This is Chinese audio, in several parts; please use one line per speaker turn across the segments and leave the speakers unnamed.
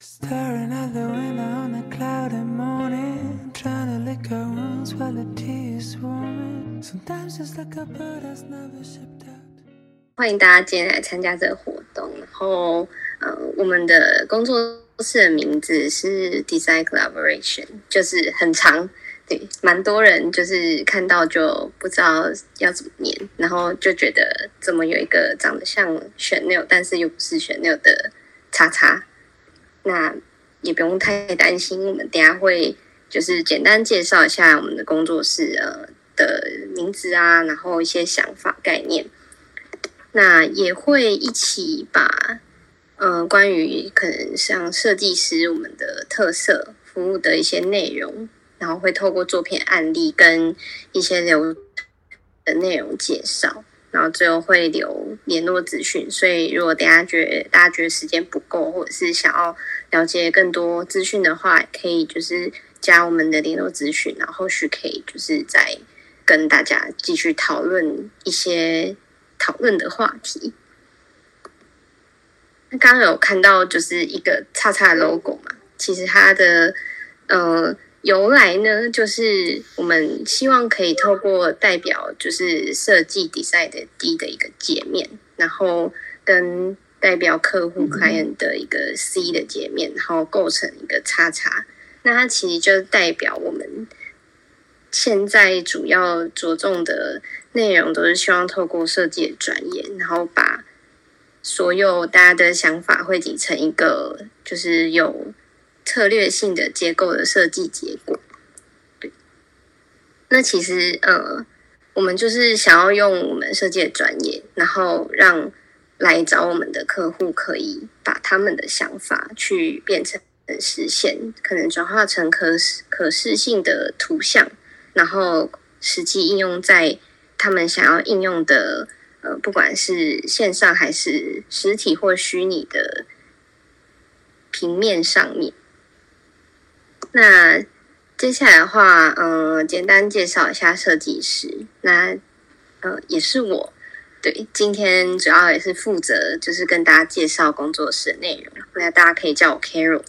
Staring out the window on a cloudy morning, trying to lick her wounds while the tea is warming. Sometimes just like a bird that's never shipped out.
欢迎大家今天来参加这个活动。然后，呃，我们的工作室的名字是 Design Collaboration，就是很长，对，蛮多人就是看到就不知道要怎么念，然后就觉得怎么有一个长得像 Chanel，但是又不是 Chanel 的叉叉。那也不用太担心，我们等下会就是简单介绍一下我们的工作室呃的名字啊，然后一些想法概念。那也会一起把呃关于可能像设计师我们的特色服务的一些内容，然后会透过作品案例跟一些流的内容介绍。然后最后会留联络资讯，所以如果等下觉得大家觉得时间不够，或者是想要了解更多资讯的话，可以就是加我们的联络资讯，然后后续可以就是再跟大家继续讨论一些讨论的话题。那刚刚有看到就是一个叉叉 logo 嘛，其实它的呃。由来呢，就是我们希望可以透过代表就是设计 design 的 D 的一个界面，然后跟代表客户 client 的一个 C 的界面，然后构成一个叉叉。那它其实就代表我们现在主要着重的内容，都是希望透过设计的专业，然后把所有大家的想法汇集成一个，就是有。策略性的结构的设计结果，对。那其实呃，我们就是想要用我们设计的专业，然后让来找我们的客户可以把他们的想法去变成实现，可能转化成可可视性的图像，然后实际应用在他们想要应用的呃，不管是线上还是实体或虚拟的平面上面。那接下来的话，嗯、呃，简单介绍一下设计师。那呃，也是我，对，今天主要也是负责，就是跟大家介绍工作室的内容。那大家可以叫我 Carol。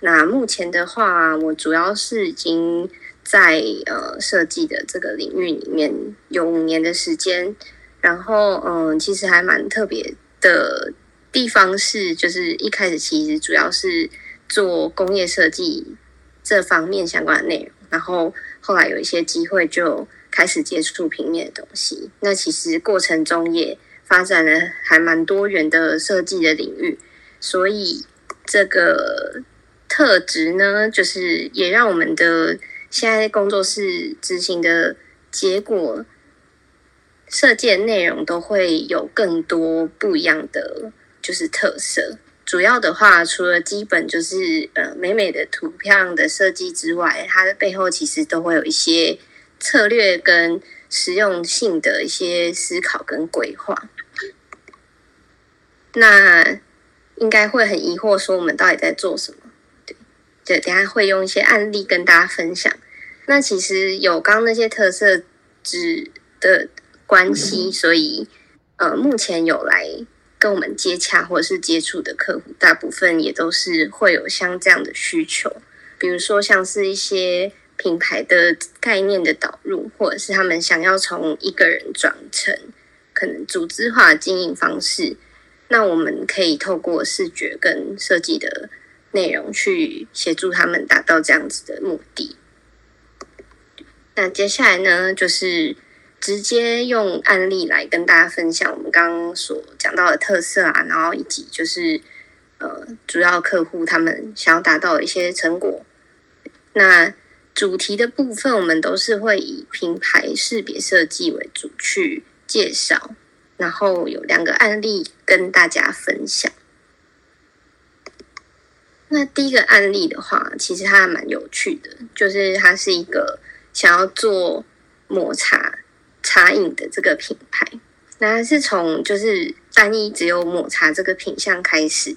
那目前的话，我主要是已经在呃设计的这个领域里面有五年的时间。然后，嗯、其实还蛮特别的地方是，就是一开始其实主要是做工业设计。这方面相关的内容，然后后来有一些机会就开始接触平面的东西。那其实过程中也发展了还蛮多元的设计的领域，所以这个特质呢，就是也让我们的现在工作室执行的结果，设计的内容都会有更多不一样的就是特色。主要的话，除了基本就是呃美美的图片的设计之外，它的背后其实都会有一些策略跟实用性的一些思考跟规划。那应该会很疑惑，说我们到底在做什么？对，对，等下会用一些案例跟大家分享。那其实有刚那些特色值的关系，所以呃目前有来。跟我们接洽或者是接触的客户，大部分也都是会有像这样的需求，比如说像是一些品牌的概念的导入，或者是他们想要从一个人转成可能组织化经营方式，那我们可以透过视觉跟设计的内容去协助他们达到这样子的目的。那接下来呢，就是。直接用案例来跟大家分享我们刚刚所讲到的特色啊，然后以及就是呃主要客户他们想要达到的一些成果。那主题的部分，我们都是会以品牌识别设计为主去介绍，然后有两个案例跟大家分享。那第一个案例的话，其实它还蛮有趣的，就是它是一个想要做抹茶。茶饮的这个品牌，那是从就是单一只有抹茶这个品项开始，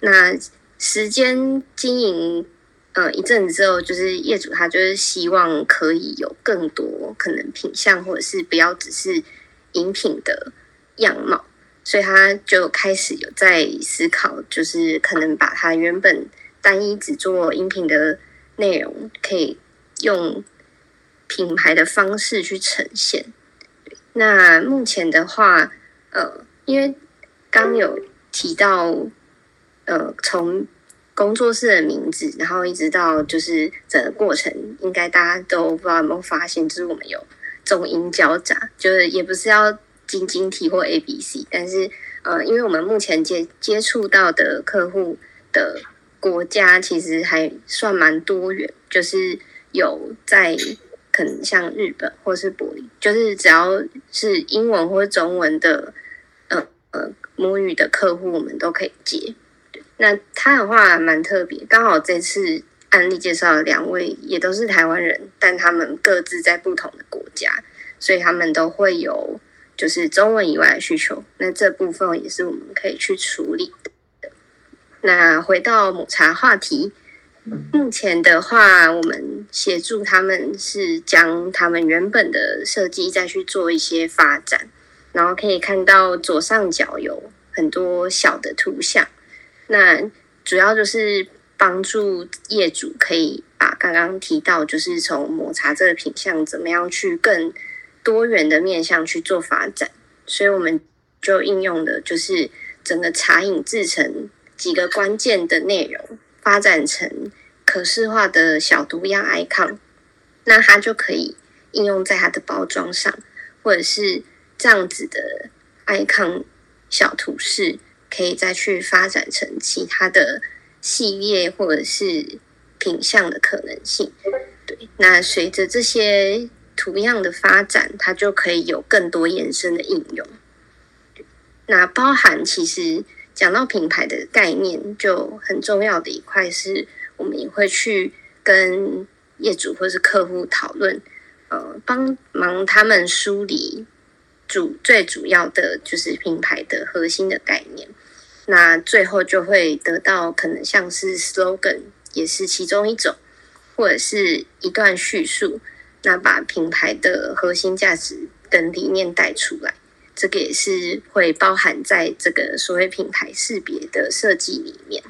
那时间经营呃一阵子之后，就是业主他就是希望可以有更多可能品相，或者是不要只是饮品的样貌，所以他就开始有在思考，就是可能把他原本单一只做饮品的内容，可以用品牌的方式去呈现。那目前的话，呃，因为刚有提到，呃，从工作室的名字，然后一直到就是整个过程，应该大家都不知道有没有发现，就是我们有中英交杂，就是也不是要晶晶体或 A B C，但是呃，因为我们目前接接触到的客户的国家其实还算蛮多元，就是有在。可能像日本或是柏林，就是只要是英文或中文的，呃呃母语的客户，我们都可以接。那他的话蛮特别，刚好这次案例介绍的两位也都是台湾人，但他们各自在不同的国家，所以他们都会有就是中文以外的需求。那这部分也是我们可以去处理的。那回到抹茶话题。目前的话，我们协助他们是将他们原本的设计再去做一些发展，然后可以看到左上角有很多小的图像。那主要就是帮助业主可以把刚刚提到，就是从抹茶这个品项怎么样去更多元的面向去做发展。所以我们就应用的就是整个茶饮制成几个关键的内容。发展成可视化的小毒样 icon，那它就可以应用在它的包装上，或者是这样子的 icon 小图示，可以再去发展成其他的系列或者是品相的可能性。对，那随着这些图样的发展，它就可以有更多延伸的应用。那包含其实。讲到品牌的概念，就很重要的一块是，我们也会去跟业主或是客户讨论，呃，帮忙他们梳理主最主要的就是品牌的核心的概念。那最后就会得到可能像是 slogan，也是其中一种，或者是一段叙述，那把品牌的核心价值跟理念带出来。这个也是会包含在这个所谓品牌识别的设计里面，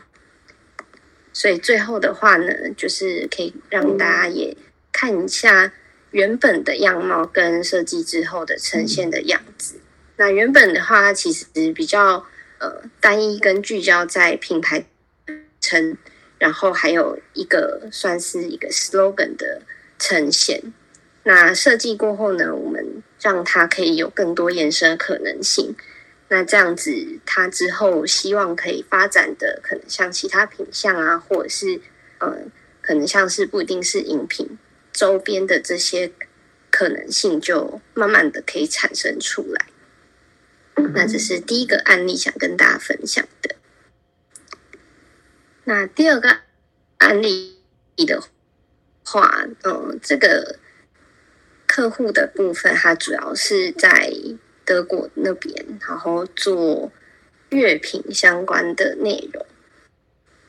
所以最后的话呢，就是可以让大家也看一下原本的样貌跟设计之后的呈现的样子。那原本的话，它其实比较呃单一跟聚焦在品牌称，然后还有一个算是一个 slogan 的呈现。那设计过后呢，我们让它可以有更多延伸可能性。那这样子，他之后希望可以发展的，可能像其他品项啊，或者是呃，可能像是不一定是饮品周边的这些可能性，就慢慢的可以产生出来。那这是第一个案例，想跟大家分享的。那第二个案例的话，嗯、呃，这个。客户的部分，它主要是在德国那边，然后做乐品相关的内容。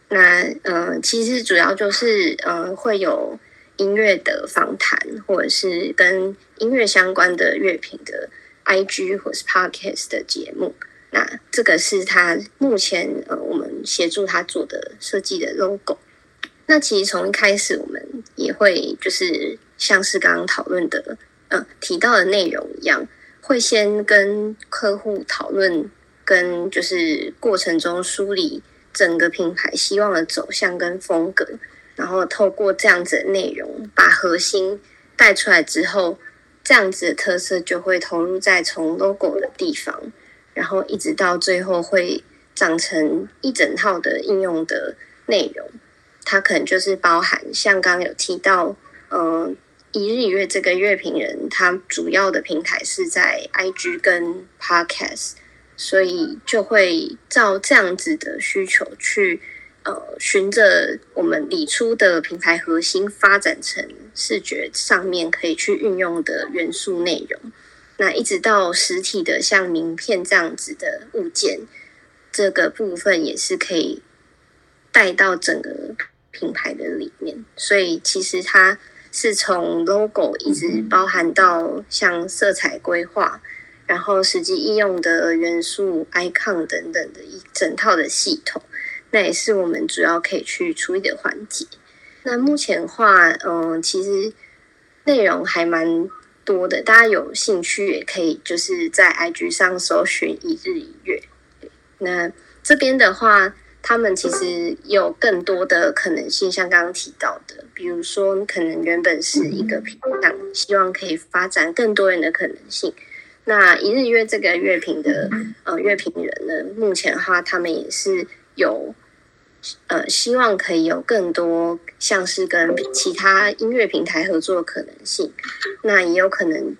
那、呃，其实主要就是、呃，会有音乐的访谈，或者是跟音乐相关的乐品的 IG 或是 Podcast 的节目。那这个是他目前呃，我们协助他做的设计的 logo。那其实从一开始，我们也会就是。像是刚刚讨论的，呃，提到的内容一样，会先跟客户讨论，跟就是过程中梳理整个品牌希望的走向跟风格，然后透过这样子的内容，把核心带出来之后，这样子的特色就会投入在从 logo 的地方，然后一直到最后会长成一整套的应用的内容，它可能就是包含像刚有提到，嗯、一日一月这个乐评人，他主要的平台是在 IG 跟 Podcast，所以就会照这样子的需求去，呃，循着我们理出的品牌核心发展成视觉上面可以去运用的元素内容。那一直到实体的像名片这样子的物件，这个部分也是可以带到整个品牌的里面。所以其实它。是从 logo 一直包含到像色彩规划，然后实际应用的元素、icon 等等的一整套的系统。那也是我们主要可以去处理的环节。那目前的话，嗯，其实内容还蛮多的，大家有兴趣也可以就是在 IG 上搜寻一日一月。那这边的话，他们其实有更多的可能性，像刚刚提到的，比如说你可能原本是一个品项，希望可以发展更多人的可能性。那一日月这个乐评的呃乐评人呢，目前的话，他们也是有呃希望可以有更多像是跟其他音乐平台合作的可能性。那也有可能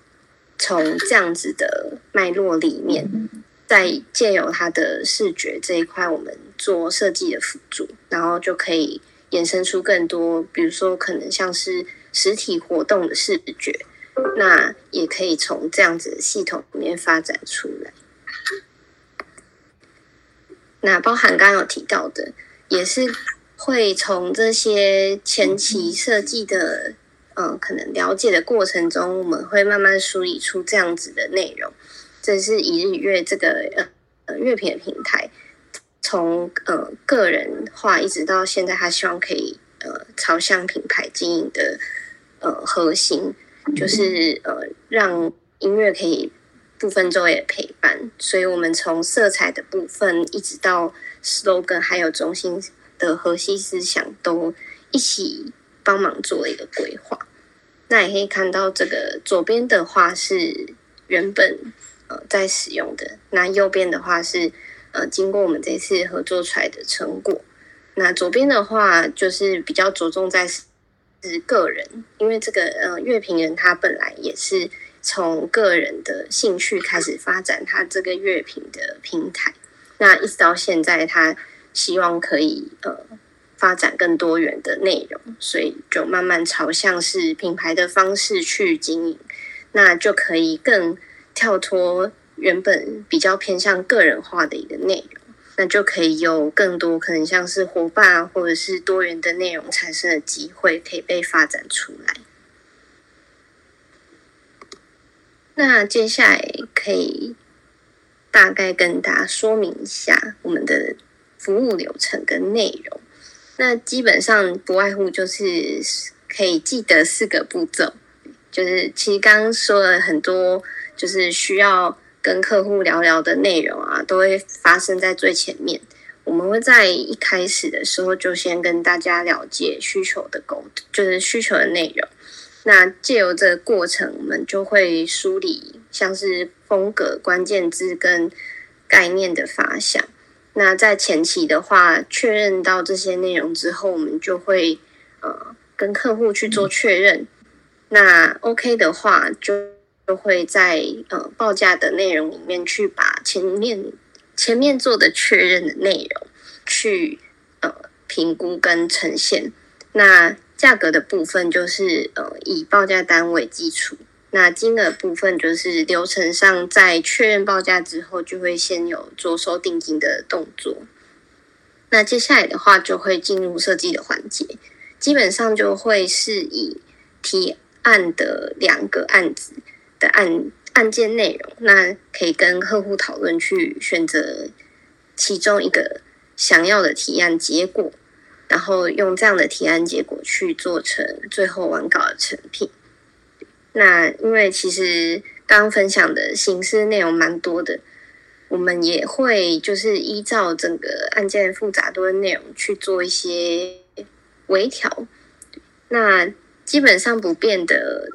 从这样子的脉络里面。在借由他的视觉这一块，我们做设计的辅助，然后就可以衍生出更多，比如说可能像是实体活动的视觉，那也可以从这样子的系统里面发展出来。那包含刚刚有提到的，也是会从这些前期设计的，嗯、呃，可能了解的过程中，我们会慢慢梳理出这样子的内容。这是一日月这个呃呃乐评的平台，从呃个人化一直到现在，他希望可以呃朝向品牌经营的呃核心，就是呃让音乐可以不分昼夜陪伴。所以我们从色彩的部分，一直到 slogan，还有中心的核心思想，都一起帮忙做了一个规划。那也可以看到，这个左边的话是原本。呃，在使用的那右边的话是呃，经过我们这次合作出来的成果。那左边的话就是比较着重在是个人，因为这个呃乐评人他本来也是从个人的兴趣开始发展他这个乐评的平台。那一直到现在，他希望可以呃发展更多元的内容，所以就慢慢朝向是品牌的方式去经营，那就可以更。跳脱原本比较偏向个人化的一个内容，那就可以有更多可能像是伙伴或者是多元的内容产生的机会，可以被发展出来。那接下来可以大概跟大家说明一下我们的服务流程跟内容。那基本上不外乎就是可以记得四个步骤，就是其实刚刚说了很多。就是需要跟客户聊聊的内容啊，都会发生在最前面。我们会在一开始的时候就先跟大家了解需求的沟通，就是需求的内容。那借由这个过程，我们就会梳理像是风格、关键字跟概念的发想。那在前期的话，确认到这些内容之后，我们就会呃跟客户去做确认。那 OK 的话就。就会在呃报价的内容里面去把前面前面做的确认的内容去呃评估跟呈现。那价格的部分就是呃以报价单为基础，那金额部分就是流程上在确认报价之后就会先有着收定金的动作。那接下来的话就会进入设计的环节，基本上就会是以提案的两个案子。的案案件内容，那可以跟客户讨论去选择其中一个想要的提案结果，然后用这样的提案结果去做成最后完稿的成品。那因为其实刚刚分享的形式内容蛮多的，我们也会就是依照整个案件复杂度的内容去做一些微调。那基本上不变的。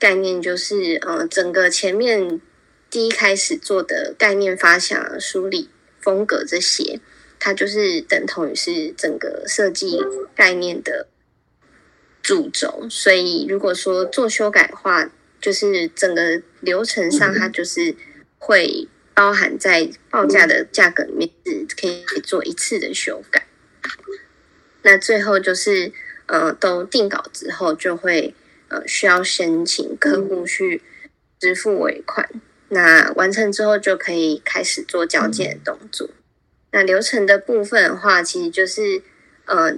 概念就是，呃，整个前面第一开始做的概念发想、梳理风格这些，它就是等同于是整个设计概念的主轴。所以，如果说做修改的话，就是整个流程上，它就是会包含在报价的价格里面，是可以做一次的修改。那最后就是，呃，都定稿之后就会。呃，需要申请客户去支付尾款，嗯、那完成之后就可以开始做交接的动作。嗯、那流程的部分的话，其实就是呃，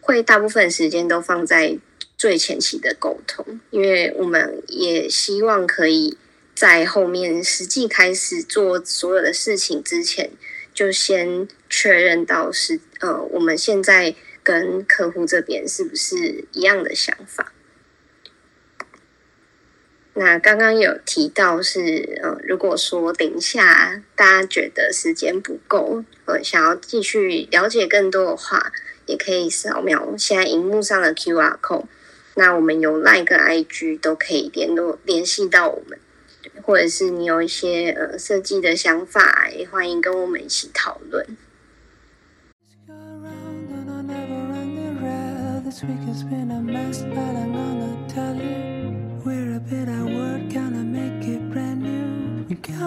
会大部分时间都放在最前期的沟通，因为我们也希望可以在后面实际开始做所有的事情之前，就先确认到是呃，我们现在跟客户这边是不是一样的想法？那刚刚有提到是呃，如果说等一下大家觉得时间不够，呃，想要继续了解更多的话，也可以扫描现在荧幕上的 QR code。那我们有 LINE 跟 IG 都可以联络联系到我们，或者是你有一些呃设计的想法，也欢迎跟我们一起讨论。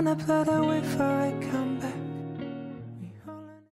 When I blow the way for it Come.